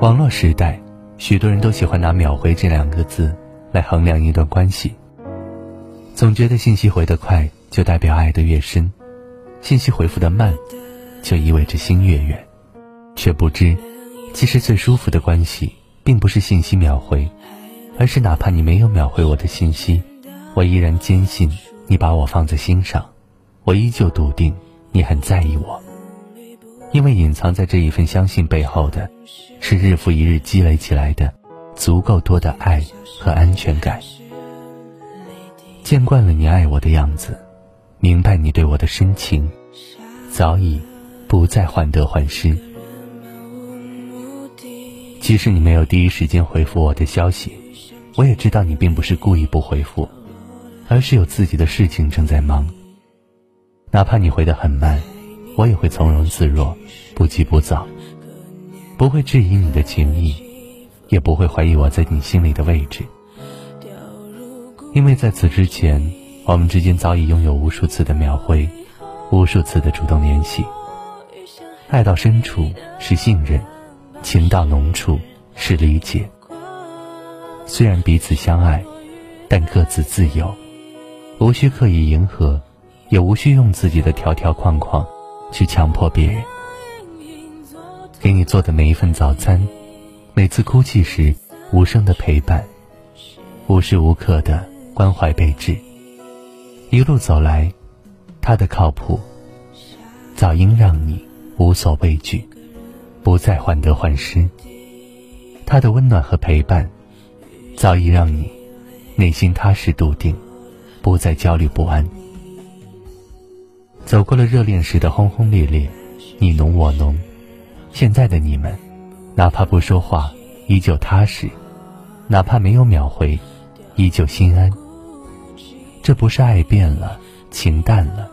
网络时代，许多人都喜欢拿“秒回”这两个字来衡量一段关系，总觉得信息回得快就代表爱得越深，信息回复的慢，就意味着心越远，却不知，其实最舒服的关系，并不是信息秒回，而是哪怕你没有秒回我的信息，我依然坚信你把我放在心上，我依旧笃定你很在意我。因为隐藏在这一份相信背后的，是日复一日积累起来的足够多的爱和安全感。见惯了你爱我的样子，明白你对我的深情，早已不再患得患失。即使你没有第一时间回复我的消息，我也知道你并不是故意不回复，而是有自己的事情正在忙。哪怕你回得很慢。我也会从容自若，不急不躁，不会质疑你的情谊，也不会怀疑我在你心里的位置。因为在此之前，我们之间早已拥有无数次的秒回，无数次的主动联系。爱到深处是信任，情到浓处是理解。虽然彼此相爱，但各自自由，无需刻意迎合，也无需用自己的条条框框。去强迫别人，给你做的每一份早餐，每次哭泣时无声的陪伴，无时无刻的关怀备至。一路走来，他的靠谱，早应让你无所畏惧，不再患得患失；他的温暖和陪伴，早已让你内心踏实笃定，不再焦虑不安。走过了热恋时的轰轰烈烈，你侬我侬，现在的你们，哪怕不说话，依旧踏实；哪怕没有秒回，依旧心安。这不是爱变了，情淡了，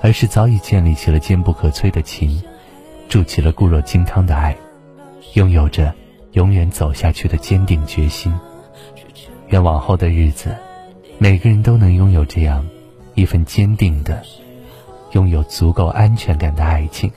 而是早已建立起了坚不可摧的情，筑起了固若金汤的爱，拥有着永远走下去的坚定决心。愿往后的日子，每个人都能拥有这样一份坚定的。拥有足够安全感的爱情。